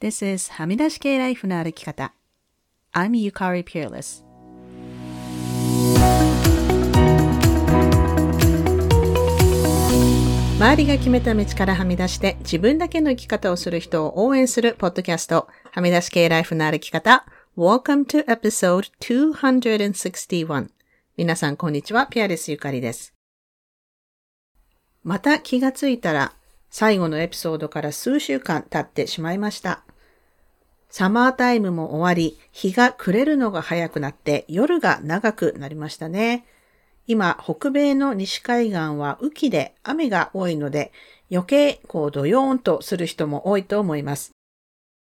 This is はみ出し系ライフの歩き方。I'm Yukari Peerless. 周りが決めた道からはみ出して自分だけの生き方をする人を応援するポッドキャスト、はみ出し系ライフの歩き方。Welcome to episode 261. 皆さんこんにちは、ピアレスゆかりです。また気がついたら最後のエピソードから数週間経ってしまいました。サマータイムも終わり、日が暮れるのが早くなって夜が長くなりましたね。今、北米の西海岸は雨季で雨が多いので、余計こうドヨーンとする人も多いと思います。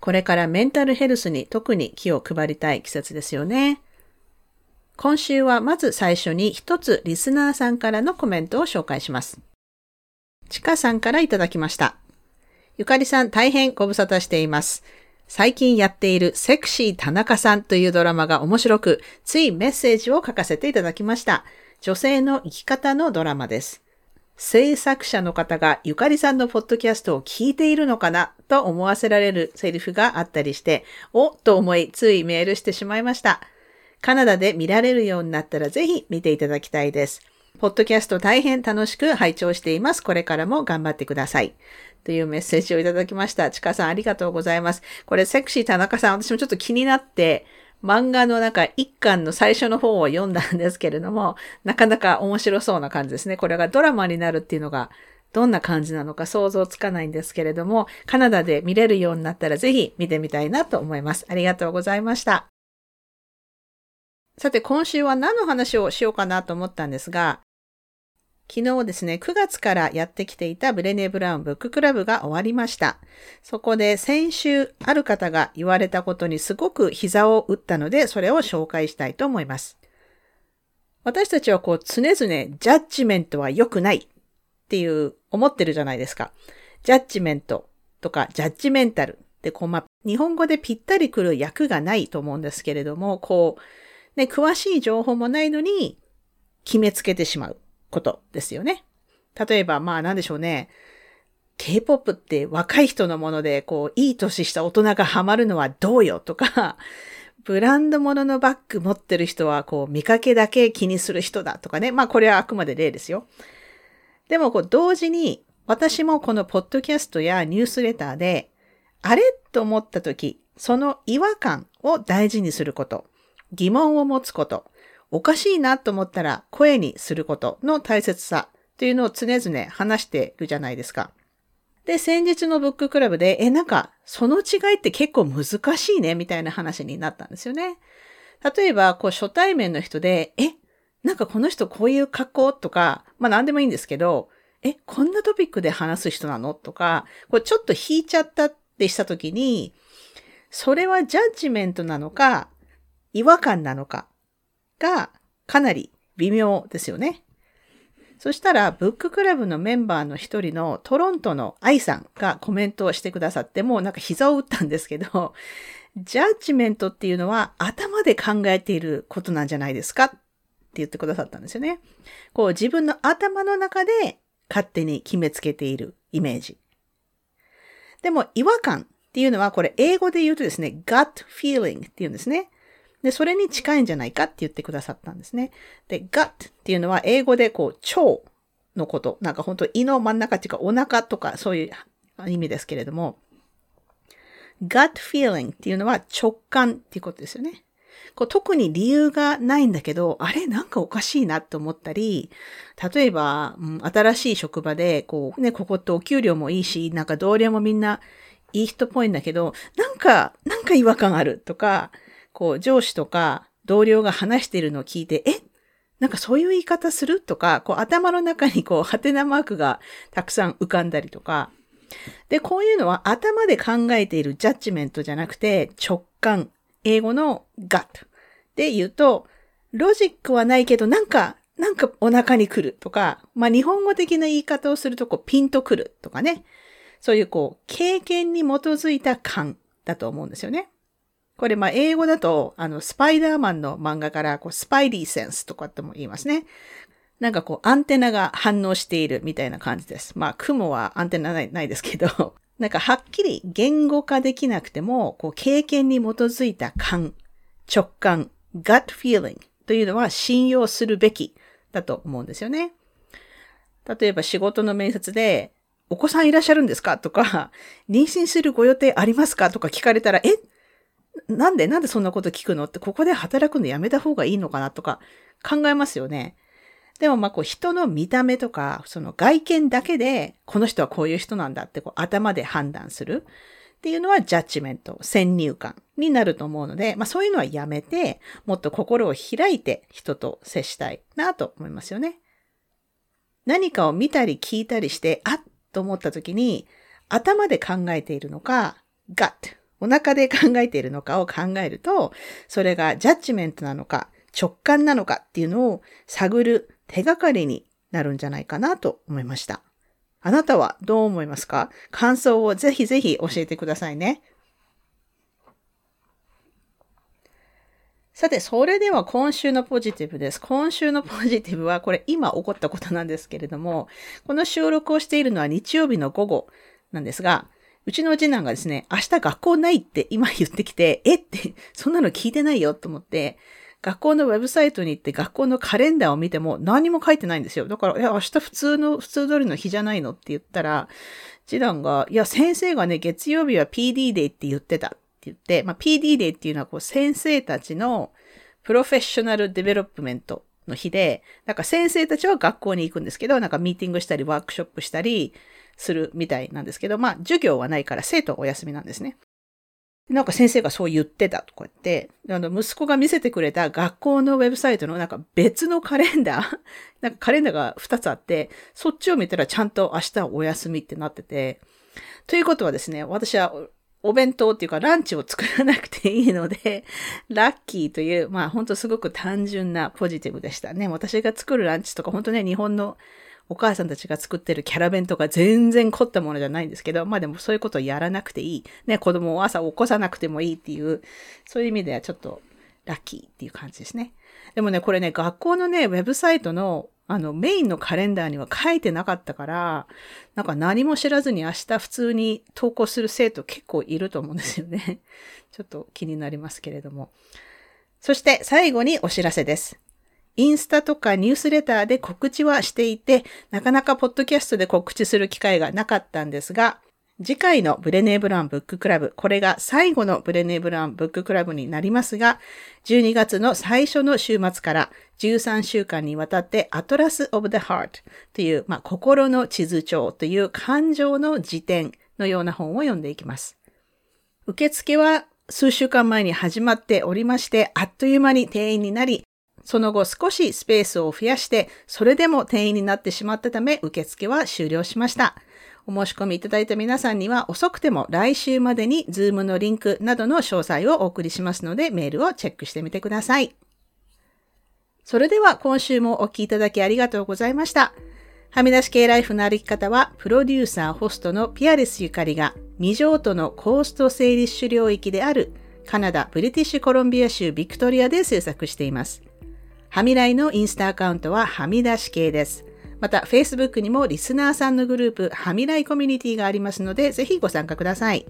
これからメンタルヘルスに特に気を配りたい季節ですよね。今週はまず最初に一つリスナーさんからのコメントを紹介します。ちかさんからいただきました。ゆかりさん大変ご無沙汰しています。最近やっているセクシー田中さんというドラマが面白く、ついメッセージを書かせていただきました。女性の生き方のドラマです。制作者の方がゆかりさんのポッドキャストを聞いているのかなと思わせられるセリフがあったりして、おと思いついメールしてしまいました。カナダで見られるようになったらぜひ見ていただきたいです。ポッドキャスト大変楽しく拝聴しています。これからも頑張ってください。というメッセージをいただきました。ちかさんありがとうございます。これセクシー田中さん、私もちょっと気になって、漫画の中一巻の最初の方を読んだんですけれども、なかなか面白そうな感じですね。これがドラマになるっていうのがどんな感じなのか想像つかないんですけれども、カナダで見れるようになったらぜひ見てみたいなと思います。ありがとうございました。さて今週は何の話をしようかなと思ったんですが、昨日ですね、9月からやってきていたブレネ・ブラウンブッククラブが終わりました。そこで先週ある方が言われたことにすごく膝を打ったので、それを紹介したいと思います。私たちはこう常々ジャッジメントは良くないっていう思ってるじゃないですか。ジャッジメントとかジャッジメンタルってこうま日本語でぴったりくる訳がないと思うんですけれども、こうね、詳しい情報もないのに決めつけてしまうことですよね。例えば、まあなんでしょうね。K-POP って若い人のもので、こう、いい年した大人がハマるのはどうよとか、ブランド物のバッグ持ってる人は、こう、見かけだけ気にする人だとかね。まあこれはあくまで例ですよ。でも、こう、同時に、私もこのポッドキャストやニュースレターで、あれと思った時、その違和感を大事にすること。疑問を持つこと、おかしいなと思ったら声にすることの大切さというのを常々話しているじゃないですか。で、先日のブッククラブで、え、なんか、その違いって結構難しいね、みたいな話になったんですよね。例えば、こう、初対面の人で、え、なんかこの人こういう格好とか、まあ何でもいいんですけど、え、こんなトピックで話す人なの？とか、これちょっと引いちゃったってしたときに、それはジャッジメントなのか、違和感なのかがかなり微妙ですよね。そしたら、ブッククラブのメンバーの一人のトロントの愛さんがコメントをしてくださって、もうなんか膝を打ったんですけど、ジャッジメントっていうのは頭で考えていることなんじゃないですかって言ってくださったんですよね。こう自分の頭の中で勝手に決めつけているイメージ。でも違和感っていうのはこれ英語で言うとですね、gut feeling っていうんですね。で、それに近いんじゃないかって言ってくださったんですね。で、gut っていうのは英語でこう、腸のこと。なんか本当胃の真ん中っていうかお腹とかそういう意味ですけれども、gut feeling っていうのは直感っていうことですよね。こう特に理由がないんだけど、あれなんかおかしいなって思ったり、例えば、うん、新しい職場で、こうね、ここってお給料もいいし、なんか同僚もみんないい人っぽいんだけど、なんか、なんか違和感あるとか、こう、上司とか同僚が話しているのを聞いて、えなんかそういう言い方する？とか、こう頭の中にこう、ハテナマークがたくさん浮かんだりとか。で、こういうのは頭で考えているジャッジメントじゃなくて、直感。英語の gut で言うと、ロジックはないけど、なんか、なんかお腹に来るとか、まあ日本語的な言い方をすると、こう、ピンと来るとかね。そういうこう、経験に基づいた感だと思うんですよね。これ、まあ、英語だと、あの、スパイダーマンの漫画から、こう、スパイリーセンスとかっても言いますね。なんかこう、アンテナが反応しているみたいな感じです。まあ、雲はアンテナないないですけど、なんかはっきり言語化できなくても、こう経験に基づいた感、直感、gut feeling というのは信用するべきだと思うんですよね。例えば仕事の面接で、お子さんいらっしゃるんですか？とか、妊娠するご予定ありますか？とか聞かれたら、え？なんでなんでそんなこと聞くの？って、ここで働くのやめた方がいいのかなとか考えますよね。でもまこう人の見た目とか、その外見だけで、この人はこういう人なんだってこう頭で判断するっていうのはジャッジメント、先入観になると思うので、まあそういうのはやめて、もっと心を開いて人と接したいなと思いますよね。何かを見たり聞いたりして、あっと思った時に、頭で考えているのか、ガッお腹で考えているのかを考えると、それがジャッジメントなのか、直感なのかっていうのを探る手がかりになるんじゃないかなと思いました。あなたはどう思いますか？感想をぜひぜひ教えてくださいね。さて、それでは今週のポジティブです。今週のポジティブは、これ今起こったことなんですけれども、この収録をしているのは日曜日の午後なんですが、うちの次男がですね、明日学校ないって今言ってきて、え？って、そんなの聞いてないよと思って、学校のウェブサイトに行って学校のカレンダーを見ても何も書いてないんですよ。だから、いや、明日普通の、普通通りの日じゃないのって言ったら、次男が、いや、先生がね、月曜日は PD デイって言ってたって言って、まあ、PD デイっていうのはこう、先生たちの professional development の日で、なんか先生たちは学校に行くんですけど、なんかミーティングしたりワークショップしたりするみたいなんですけど、まあ、授業はないから生徒はお休みなんですね。なんか先生がそう言ってたとか言って、あの、息子が見せてくれた学校のウェブサイトのなんか別のカレンダー なんかカレンダーが2つあって、そっちを見たらちゃんと明日お休みってなってて、ということはですね、私はお弁当っていうかランチを作らなくていいので、ラッキーという、まあ本当すごく単純なポジティブでしたね。私が作るランチとか本当ね、日本のお母さんたちが作ってるキャラ弁とか全然凝ったものじゃないんですけど、まあでもそういうことをやらなくていい。ね、子供を朝起こさなくてもいいっていう、そういう意味ではちょっとラッキーっていう感じですね。でもね、これね、学校のね、ウェブサイトのあの、メインのカレンダーには書いてなかったから、なんか何も知らずに明日普通に投稿する生徒結構いると思うんですよね。ちょっと気になりますけれども。そして最後にお知らせです。インスタとかニュースレターで告知はしていて、なかなかポッドキャストで告知する機会がなかったんですが、次回のブレネーブランブッククラブ、これが最後のブレネーブランブッククラブになりますが、12月の最初の週末から13週間にわたってアトラス・オブ・ザ・ハートという、まあ、心の地図帳という感情の辞典のような本を読んでいきます。受付は数週間前に始まっておりまして、あっという間に定員になり、その後少しスペースを増やして、それでも定員になってしまったため、受付は終了しました。お申し込みいただいた皆さんには遅くても来週までに Zoom のリンクなどの詳細をお送りしますので、メールをチェックしてみてください。それでは今週もお聴きいただきありがとうございました。はみ出し系ライフの歩き方は、プロデューサー、ホストのピアレスゆかりが、未譲渡のコースト整理種領域であるカナダ・ブリティッシュコロンビア州ビクトリアで制作しています。はみらいのインスタアカウントははみ出し系です。また、Facebook にもリスナーさんのグループ、はみらいコミュニティがありますので、ぜひご参加ください。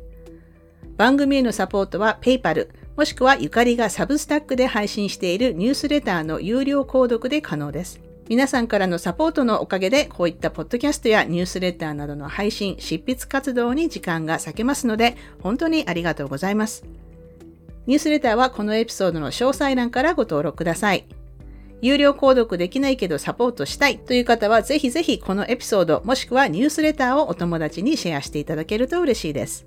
番組へのサポートは PayPal、もしくはゆかりがサブスタックで配信しているニュースレターの有料購読で可能です。皆さんからのサポートのおかげで、こういったポッドキャストやニュースレターなどの配信、執筆活動に時間が割けますので、本当にありがとうございます。ニュースレターはこのエピソードの詳細欄からご登録ください。有料購読できないけどサポートしたいという方はぜひぜひこのエピソードもしくはニュースレターをお友達にシェアしていただけると嬉しいです。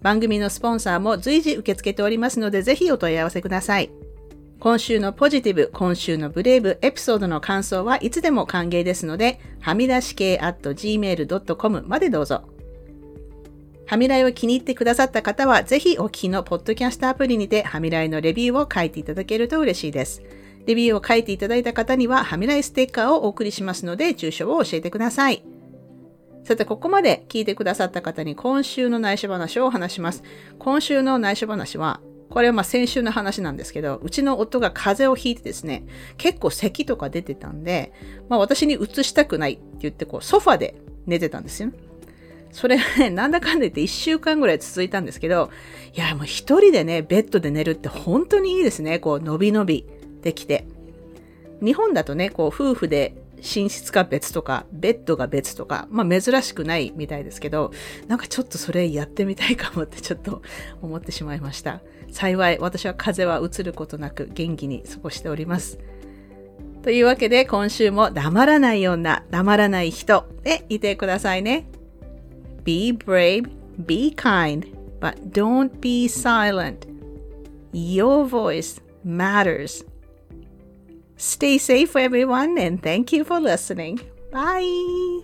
番組のスポンサーも随時受け付けておりますのでぜひお問い合わせください。今週のポジティブ、今週のブレイブ、エピソードの感想はいつでも歓迎ですので、はみ出し系 at gmail.com までどうぞ。はみらいを気に入ってくださった方は、ぜひお聞きのポッドキャストアプリにてはみらいのレビューを書いていただけると嬉しいです。レビューを書いていただいた方には、はみらいステッカーをお送りしますので、住所を教えてください。さて、ここまで聞いてくださった方に今週の内緒話を話します。今週の内緒話は、これはまあ先週の話なんですけど、うちの夫が風邪をひいてですね、結構咳とか出てたんで、まあ私に移したくないって言って、こうソファで寝てたんですよ。それがね、なんだかんだ言って1週間ぐらい続いたんですけど、いや、もう一人でね、ベッドで寝るって本当にいいですね。こう、のびのびできて。日本だとね、こう、夫婦で寝室が別とか、ベッドが別とか、まあ珍しくないみたいですけど、なんかちょっとそれやってみたいかもってちょっと 思ってしまいました。幸い、私は風邪はうつることなく元気に過ごしております。というわけで今週も黙らない女、黙らない人でいてくださいね。Be brave, be kind, but don't be silent. Your voice matters. Stay safe, everyone, and thank you for listening. Bye.